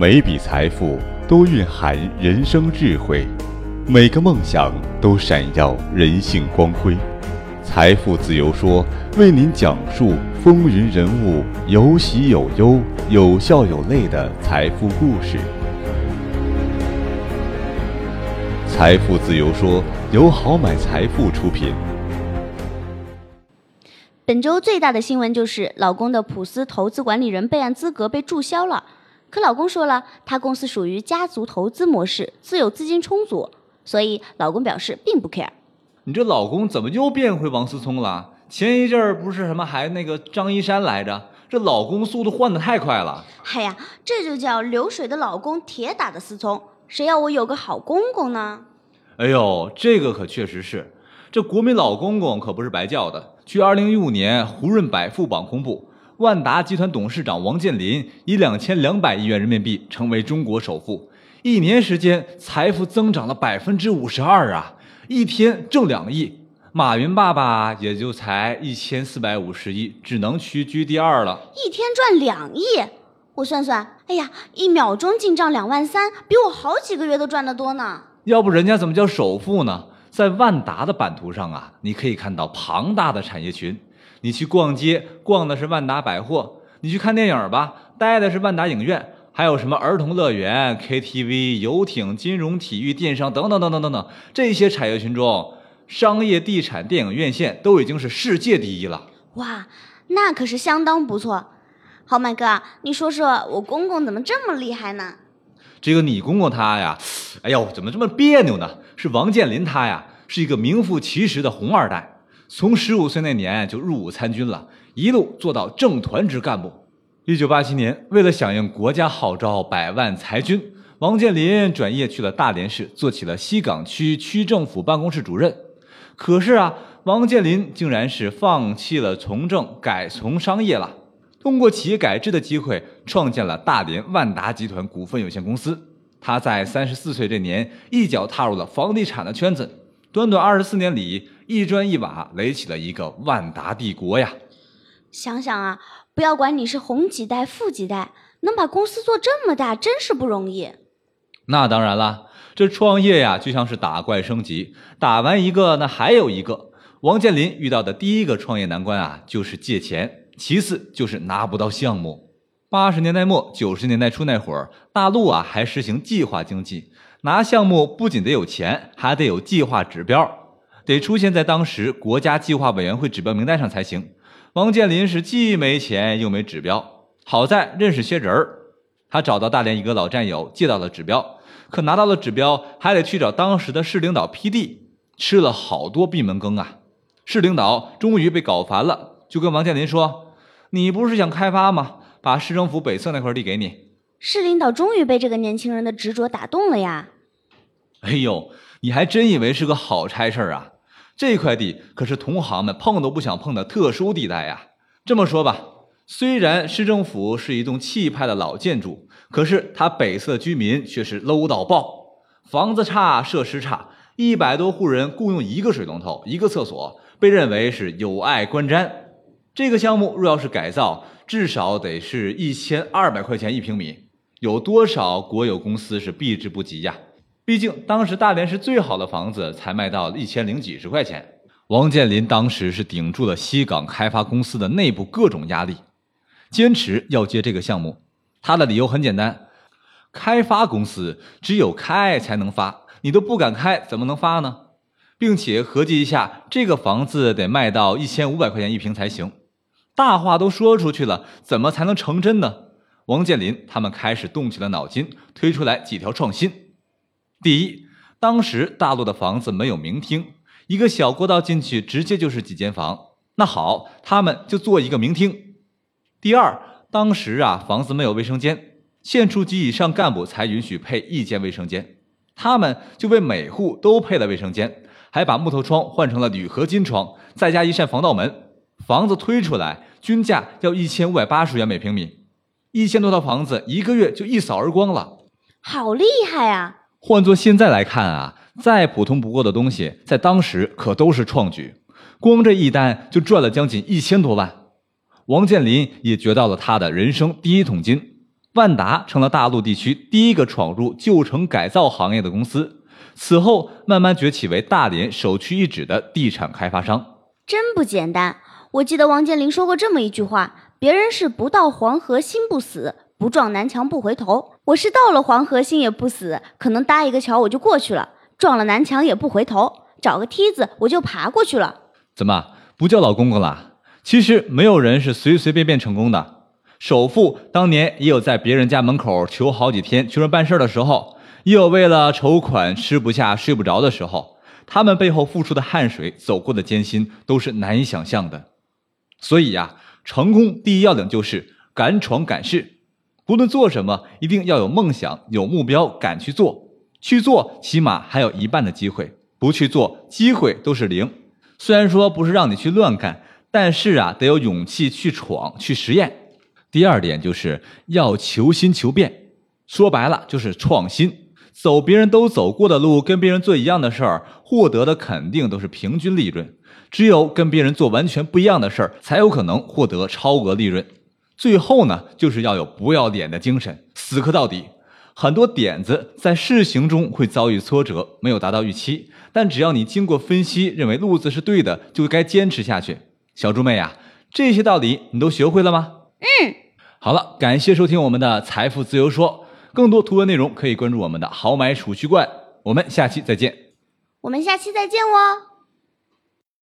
每笔财富都蕴含人生智慧，每个梦想都闪耀人性光辉。财富自由说为您讲述风云人物有喜有忧、有笑有泪的财富故事。财富自由说由好买财富出品。本周最大的新闻就是老公的普斯投资管理人备案资格被注销了。可老公说了，他公司属于家族投资模式，自有资金充足，所以老公表示并不 care。你这老公怎么又变回王思聪了？前一阵儿不是什么还那个张一山来着？这老公速度换的太快了。哎呀，这就叫流水的老公，铁打的思聪。谁要我有个好公公呢？哎呦，这个可确实是，这国民老公公可不是白叫的。据二零一五年胡润百富榜公布，万达集团董事长王健林以两千两百亿元人民币成为中国首富，一年时间财富增长了百分之五十二啊！一天挣两亿，马云爸爸也就才一千四百五十亿，只能屈居第二了。一天赚两亿，我算算，哎呀，一秒钟进账两万三，比我好几个月都赚得多呢。要不人家怎么叫首富呢？在万达的版图上啊，你可以看到庞大的产业群。你去逛街，逛的是万达百货；你去看电影吧，待的是万达影院。还有什么儿童乐园、KTV、游艇、金融、体育、电商等等等等等等，这些产业群中，商业地产、电影院线都已经是世界第一了。哇，那可是相当不错。好，麦哥，你说说我公公怎么这么厉害呢？这个你公公他呀，哎呦，怎么这么别扭呢？是王健林他呀，是一个名副其实的红二代，从十五岁那年就入伍参军了，一路做到正团职干部。一九八七年，为了响应国家号召，百万裁军，王健林转业去了大连市，做起了西岗区区政府办公室主任。可是啊，王健林竟然是放弃了从政，改从商业了。通过企业改制的机会，创建了大连万达集团股份有限公司。他在三十四岁这年，一脚踏入了房地产的圈子。短短二十四年里，一砖一瓦垒起了一个万达帝国呀！想想啊，不要管你是红几代、富几代，能把公司做这么大，真是不容易。那当然了，这创业呀，就像是打怪升级，打完一个，那还有一个。王健林遇到的第一个创业难关啊，就是借钱。其次就是拿不到项目。八十年代末九十年代初那会儿，大陆啊还实行计划经济，拿项目不仅得有钱，还得有计划指标，得出现在当时国家计划委员会指标名单上才行。王健林是既没钱又没指标，好在认识些人儿，他找到大连一个老战友借到了指标，可拿到了指标还得去找当时的市领导批地，吃了好多闭门羹啊！市领导终于被搞烦了，就跟王健林说。你不是想开发吗？把市政府北侧那块地给你。市领导终于被这个年轻人的执着打动了呀！哎呦，你还真以为是个好差事儿啊？这块地可是同行们碰都不想碰的特殊地带呀！这么说吧，虽然市政府是一栋气派的老建筑，可是它北侧居民却是 low 到爆，房子差，设施差，一百多户人共用一个水龙头、一个厕所，被认为是有碍观瞻。这个项目若要是改造，至少得是一千二百块钱一平米，有多少国有公司是避之不及呀？毕竟当时大连市最好的房子才卖到一千零几十块钱。王健林当时是顶住了西港开发公司的内部各种压力，坚持要接这个项目。他的理由很简单：开发公司只有开才能发，你都不敢开，怎么能发呢？并且合计一下，这个房子得卖到一千五百块钱一平才行。大话都说出去了，怎么才能成真呢？王健林他们开始动起了脑筋，推出来几条创新。第一，当时大陆的房子没有明厅，一个小过道进去直接就是几间房。那好，他们就做一个明厅。第二，当时啊房子没有卫生间，县处级以上干部才允许配一间卫生间，他们就为每户都配了卫生间，还把木头窗换成了铝合金窗，再加一扇防盗门。房子推出来，均价要一千五百八十元每平米，一千多套房子一个月就一扫而光了，好厉害啊！换做现在来看啊，再普通不过的东西，在当时可都是创举，光这一单就赚了将近一千多万。王健林也掘到了他的人生第一桶金。万达成了大陆地区第一个闯入旧城改造行业的公司，此后慢慢崛起为大连首屈一指的地产开发商。真不简单。我记得王健林说过这么一句话：别人是不到黄河心不死，不撞南墙不回头。我是到了黄河心也不死，可能搭一个桥我就过去了，撞了南墙也不回头，找个梯子我就爬过去了。怎么不叫老公公了？其实没有人是随随便便成功的。首富当年也有在别人家门口求好几天求人办事的时候，也有为了筹款吃不下睡不着的时候。他们背后付出的汗水、走过的艰辛，都是难以想象的。所以呀，成功第一要领就是敢闯敢试。不论做什么，一定要有梦想、有目标，敢去做。去做，起码还有一半的机会；不去做，机会都是零。虽然说不是让你去乱干，但是啊，得有勇气去闯、去实验。第二点就是要求新求变，说白了就是创新。走别人都走过的路，跟别人做一样的事儿，获得的肯定都是平均利润。只有跟别人做完全不一样的事儿，才有可能获得超额利润。最后呢，就是要有不要脸的精神，死磕到底。很多点子在试行中会遭遇挫折，没有达到预期，但只要你经过分析，认为路子是对的，就该坚持下去。小猪妹呀，这些道理你都学会了吗？嗯。好了，感谢收听我们的财富自由说。更多图文内容可以关注我们的豪买储蓄罐，我们下期再见。我们下期再见哦。